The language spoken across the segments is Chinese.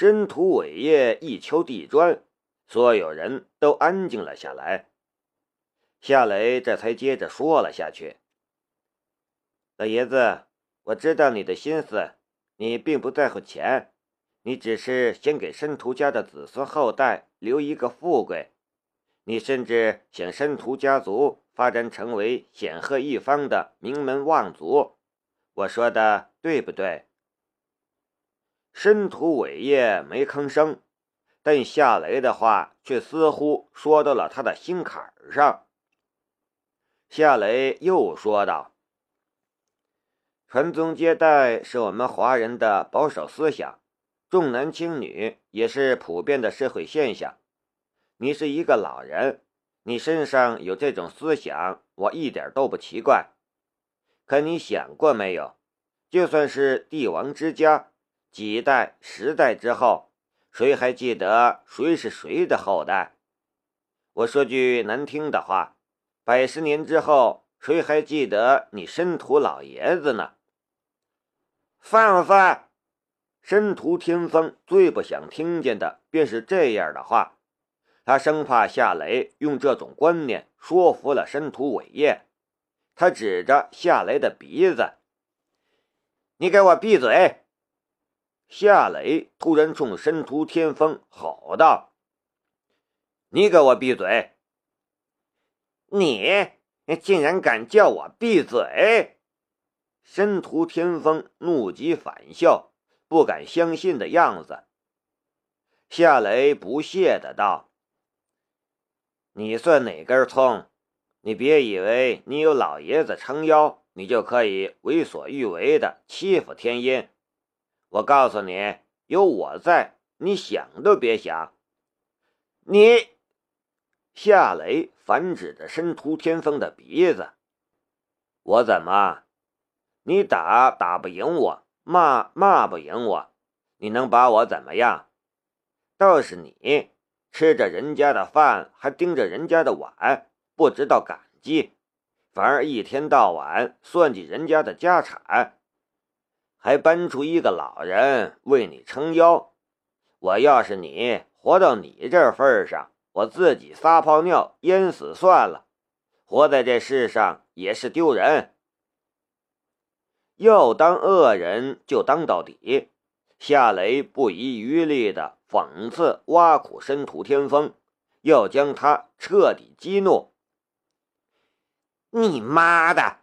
申屠伟业一敲地砖，所有人都安静了下来。夏雷这才接着说了下去：“老爷子，我知道你的心思，你并不在乎钱，你只是想给申屠家的子孙后代留一个富贵，你甚至想申屠家族发展成为显赫一方的名门望族。我说的对不对？”申屠伟业没吭声，但夏雷的话却似乎说到了他的心坎上。夏雷又说道：“传宗接代是我们华人的保守思想，重男轻女也是普遍的社会现象。你是一个老人，你身上有这种思想，我一点都不奇怪。可你想过没有？就算是帝王之家，几代、十代之后，谁还记得谁是谁的后代？我说句难听的话。”百十年之后，谁还记得你申屠老爷子呢？放放！申屠天风最不想听见的便是这样的话，他生怕夏雷用这种观念说服了申屠伟业。他指着夏雷的鼻子：“你给我闭嘴！”夏雷突然冲申屠天风吼道：“你给我闭嘴！”你竟然敢叫我闭嘴！申屠天风怒极反笑，不敢相信的样子。夏雷不屑的道：“你算哪根葱？你别以为你有老爷子撑腰，你就可以为所欲为的欺负天音。我告诉你，有我在，你想都别想。你。”夏雷反指着申屠天风的鼻子：“我怎么？你打打不赢我，骂骂不赢我，你能把我怎么样？倒是你，吃着人家的饭，还盯着人家的碗，不知道感激，反而一天到晚算计人家的家产，还搬出一个老人为你撑腰。我要是你，活到你这份上。”我自己撒泡尿淹死算了，活在这世上也是丢人。要当恶人就当到底。夏雷不遗余力的讽刺挖苦申屠天风，要将他彻底激怒。你妈的！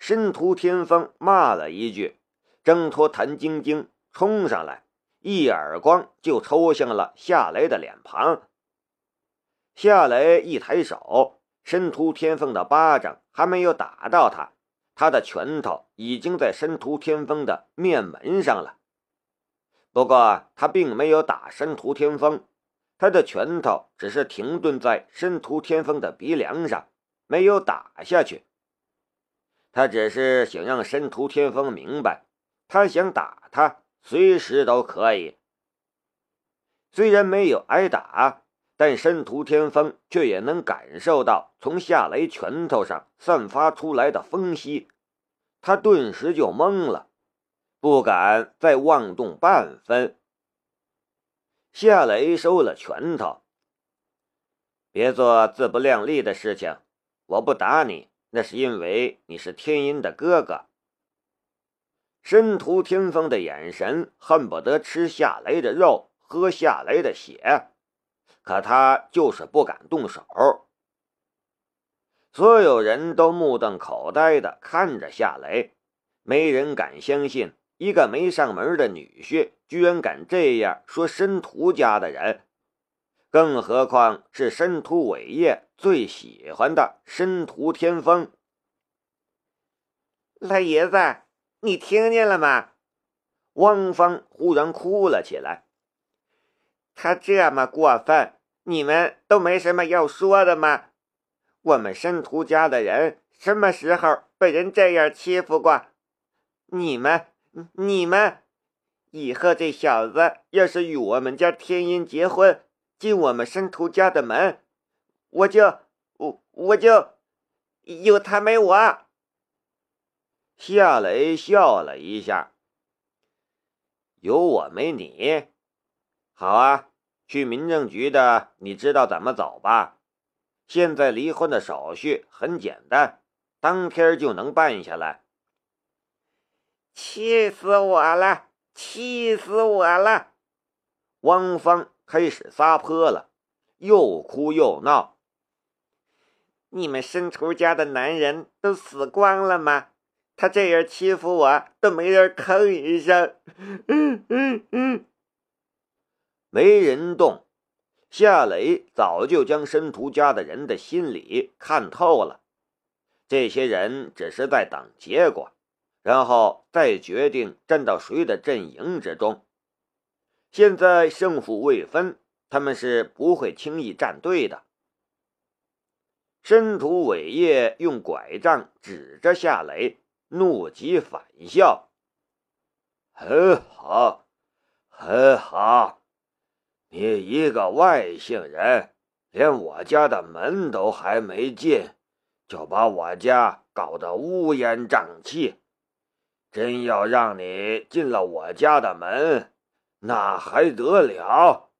申屠天风骂了一句，挣脱谭晶晶，冲上来，一耳光就抽向了夏雷的脸庞。夏雷一抬手，申屠天风的巴掌还没有打到他，他的拳头已经在申屠天风的面门上了。不过他并没有打申屠天风，他的拳头只是停顿在申屠天风的鼻梁上，没有打下去。他只是想让申屠天风明白，他想打他随时都可以。虽然没有挨打。但申屠天风却也能感受到从夏雷拳头上散发出来的风息，他顿时就懵了，不敢再妄动半分。夏雷收了拳头，别做自不量力的事情。我不打你，那是因为你是天音的哥哥。申屠天风的眼神恨不得吃夏雷的肉，喝夏雷的血。可他就是不敢动手，所有人都目瞪口呆的看着夏雷，没人敢相信一个没上门的女婿居然敢这样说申屠家的人，更何况是申屠伟业最喜欢的申屠天风。老爷子，你听见了吗？汪芳忽然哭了起来。他这么过分，你们都没什么要说的吗？我们申屠家的人什么时候被人这样欺负过？你们，你们，以后这小子要是与我们家天音结婚，进我们申屠家的门，我就，我我就有他没我。夏雷笑了一下，有我没你。好啊，去民政局的，你知道怎么走吧？现在离婚的手续很简单，当天就能办下来。气死我了！气死我了！汪芳开始撒泼了，又哭又闹。你们申屠家的男人都死光了吗？他这样欺负我，都没人吭一声。嗯嗯嗯，没人动。夏雷早就将申屠家的人的心理看透了，这些人只是在等结果。然后再决定站到谁的阵营之中。现在胜负未分，他们是不会轻易站队的。申屠伟业用拐杖指着夏雷，怒极反笑：“很好，很好，你一个外姓人，连我家的门都还没进，就把我家搞得乌烟瘴气。”真要让你进了我家的门，那还得了？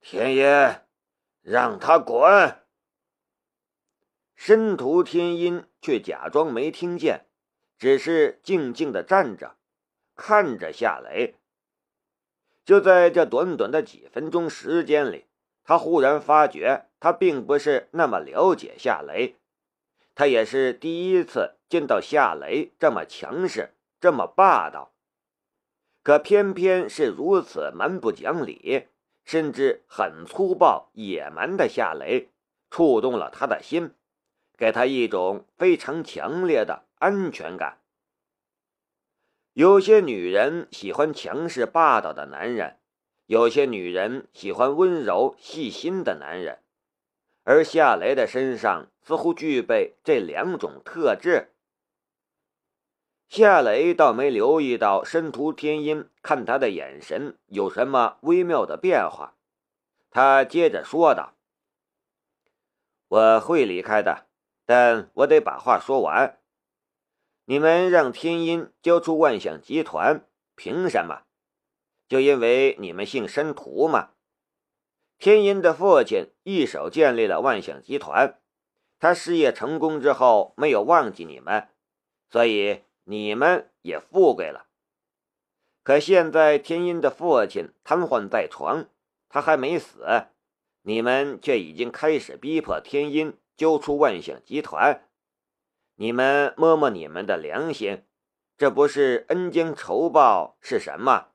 天音，让他滚！申屠天音却假装没听见，只是静静的站着，看着夏雷。就在这短短的几分钟时间里，他忽然发觉，他并不是那么了解夏雷，他也是第一次见到夏雷这么强势。这么霸道，可偏偏是如此蛮不讲理，甚至很粗暴野蛮的夏雷，触动了他的心，给他一种非常强烈的安全感。有些女人喜欢强势霸道的男人，有些女人喜欢温柔细心的男人，而夏雷的身上似乎具备这两种特质。夏雷倒没留意到申屠天音看他的眼神有什么微妙的变化，他接着说道：“我会离开的，但我得把话说完。你们让天音交出万象集团，凭什么？就因为你们姓申屠吗？天音的父亲一手建立了万象集团，他事业成功之后没有忘记你们，所以。”你们也富贵了，可现在天音的父亲瘫痪在床，他还没死，你们却已经开始逼迫天音交出万象集团。你们摸摸你们的良心，这不是恩将仇报是什么？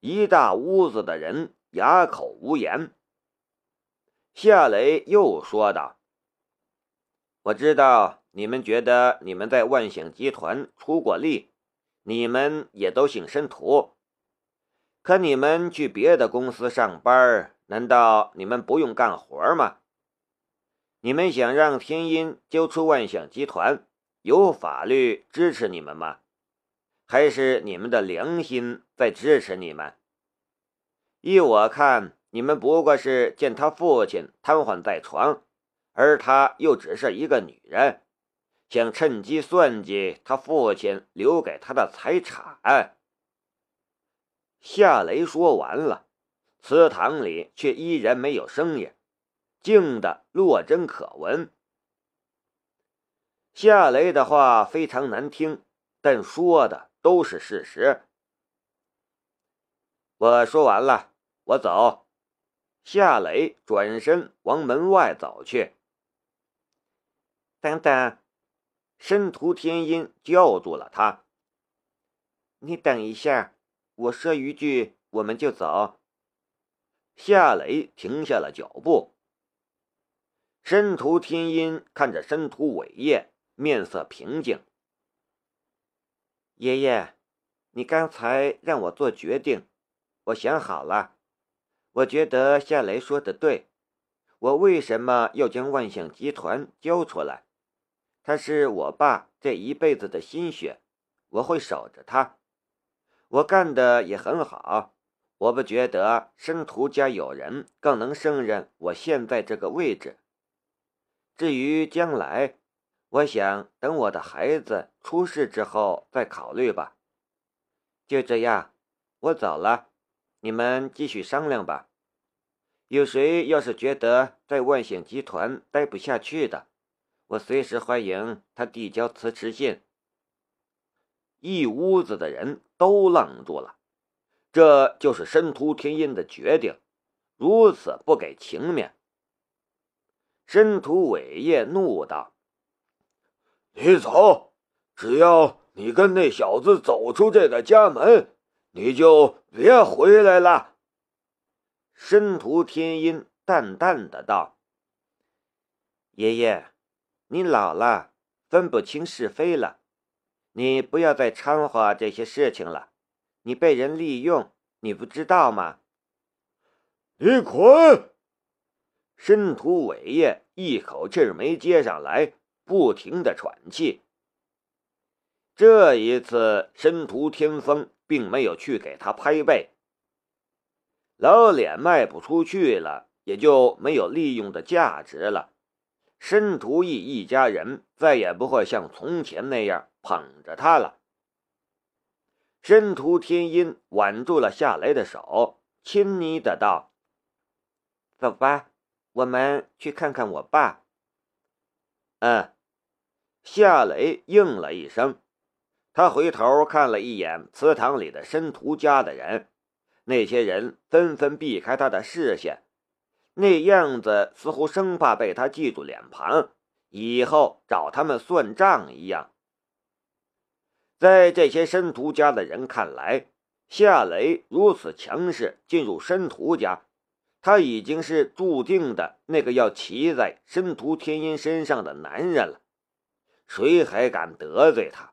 一大屋子的人哑口无言。夏雷又说道：“我知道。”你们觉得你们在万象集团出过力，你们也都姓申屠，可你们去别的公司上班，难道你们不用干活吗？你们想让天音交出万象集团，有法律支持你们吗？还是你们的良心在支持你们？依我看，你们不过是见他父亲瘫痪在床，而他又只是一个女人。想趁机算计他父亲留给他的财产。夏雷说完了，祠堂里却依然没有声音，静的落针可闻。夏雷的话非常难听，但说的都是事实。我说完了，我走。夏雷转身往门外走去。等等。申屠天音叫住了他：“你等一下，我说一句，我们就走。”夏雷停下了脚步。申屠天音看着申屠伟业，面色平静：“爷爷，你刚才让我做决定，我想好了。我觉得夏雷说的对，我为什么要将万象集团交出来？”他是我爸这一辈子的心血，我会守着他。我干的也很好，我不觉得申屠家有人更能胜任我现在这个位置。至于将来，我想等我的孩子出世之后再考虑吧。就这样，我走了。你们继续商量吧。有谁要是觉得在万险集团待不下去的，我随时欢迎他递交辞职信。”一屋子的人都愣住了，这就是申屠天音的决定，如此不给情面。申屠伟业怒道：“你走，只要你跟那小子走出这个家门，你就别回来了。”申屠天音淡淡的道：“爷爷，你老了，分不清是非了。”你不要再掺和这些事情了，你被人利用，你不知道吗？你滚！申屠伟业一口气没接上来，不停的喘气。这一次，申屠天风并没有去给他拍背。老脸卖不出去了，也就没有利用的价值了。申屠义一家人再也不会像从前那样。捧着他了。申屠天音挽住了夏雷的手，亲昵的道：“走吧，我们去看看我爸。”嗯，夏雷应了一声。他回头看了一眼祠堂里的申屠家的人，那些人纷纷避开他的视线，那样子似乎生怕被他记住脸庞，以后找他们算账一样。在这些申屠家的人看来，夏雷如此强势进入申屠家，他已经是注定的那个要骑在申屠天音身上的男人了，谁还敢得罪他？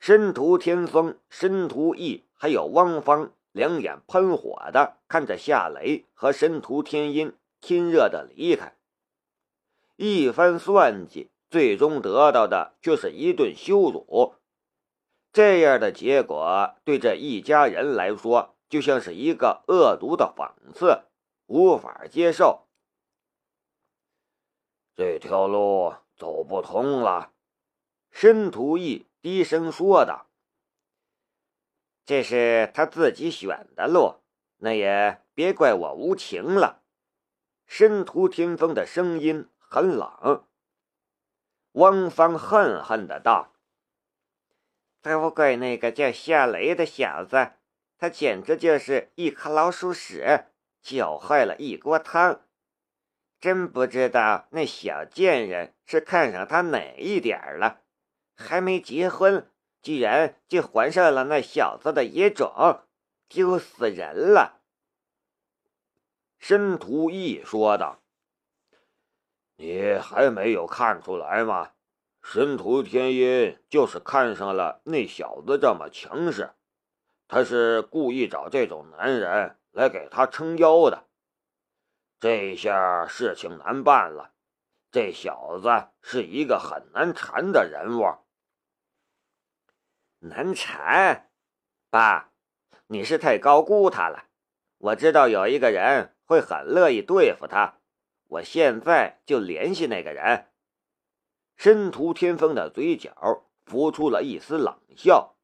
申屠天风、申屠义还有汪芳两眼喷火的看着夏雷和申屠天音亲热的离开，一番算计。最终得到的却是一顿羞辱，这样的结果对这一家人来说就像是一个恶毒的讽刺，无法接受。这条路走不通了，申屠义低声说道：“这是他自己选的路，那也别怪我无情了。”申屠天风的声音很冷。汪芳恨恨的道：“都怪那个叫夏雷的小子，他简直就是一颗老鼠屎，搅坏了一锅汤。真不知道那小贱人是看上他哪一点了，还没结婚，居然就怀上了那小子的野种，丢死人了。”申屠义说道。你还没有看出来吗？申屠天音就是看上了那小子这么强势，他是故意找这种男人来给他撑腰的。这下事情难办了，这小子是一个很难缠的人物。难缠？爸，你是太高估他了。我知道有一个人会很乐意对付他。我现在就联系那个人。申屠天风的嘴角浮出了一丝冷笑。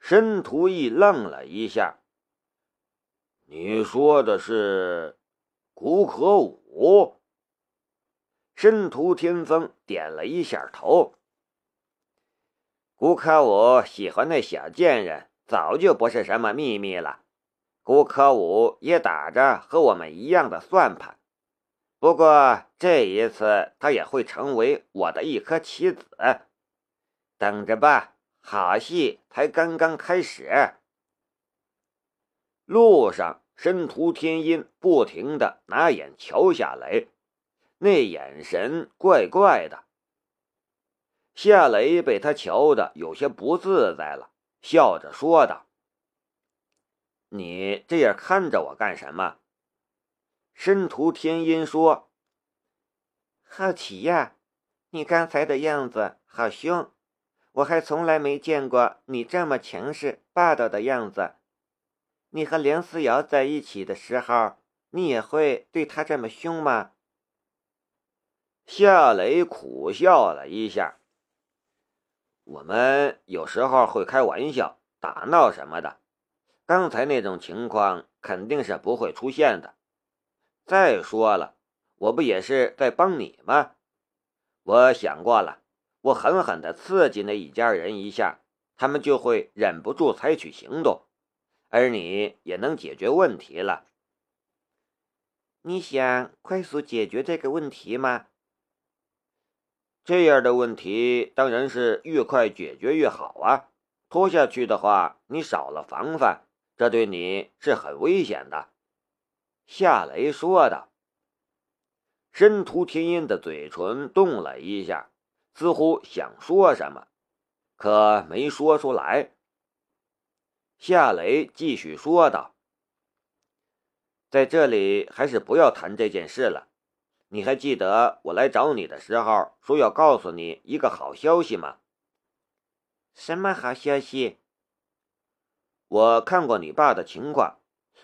申屠义愣了一下：“你说的是古可武？”申屠天风点了一下头。古可武喜欢那小贱人，早就不是什么秘密了。古可武也打着和我们一样的算盘。不过这一次，他也会成为我的一颗棋子。等着吧，好戏才刚刚开始。路上，申屠天音不停的拿眼瞧夏雷，那眼神怪怪的。夏雷被他瞧的有些不自在了，笑着说道：“你这样看着我干什么？”申屠天音说：“好奇呀，你刚才的样子好凶，我还从来没见过你这么强势霸道的样子。你和梁思瑶在一起的时候，你也会对他这么凶吗？”夏雷苦笑了一下：“我们有时候会开玩笑、打闹什么的，刚才那种情况肯定是不会出现的。再说了，我不也是在帮你吗？我想过了，我狠狠地刺激那一家人一下，他们就会忍不住采取行动，而你也能解决问题了。你想快速解决这个问题吗？这样的问题当然是越快解决越好啊！拖下去的话，你少了防范，这对你是很危险的。”夏雷说道。申屠天音的嘴唇动了一下，似乎想说什么，可没说出来。夏雷继续说道：“在这里还是不要谈这件事了。你还记得我来找你的时候说要告诉你一个好消息吗？”“什么好消息？”“我看过你爸的情况。”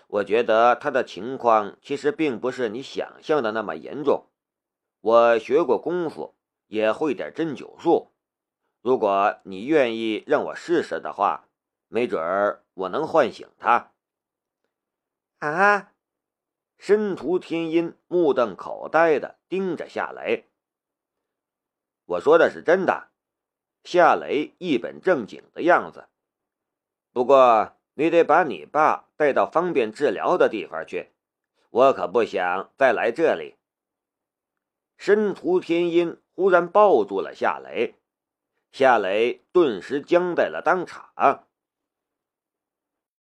我觉得他的情况其实并不是你想象的那么严重。我学过功夫，也会点针灸术。如果你愿意让我试试的话，没准儿我能唤醒他。啊！申屠天音目瞪口呆的盯着夏雷。我说的是真的。夏雷一本正经的样子。不过。你得把你爸带到方便治疗的地方去，我可不想再来这里。申屠天音忽然抱住了夏雷，夏雷顿时僵在了当场。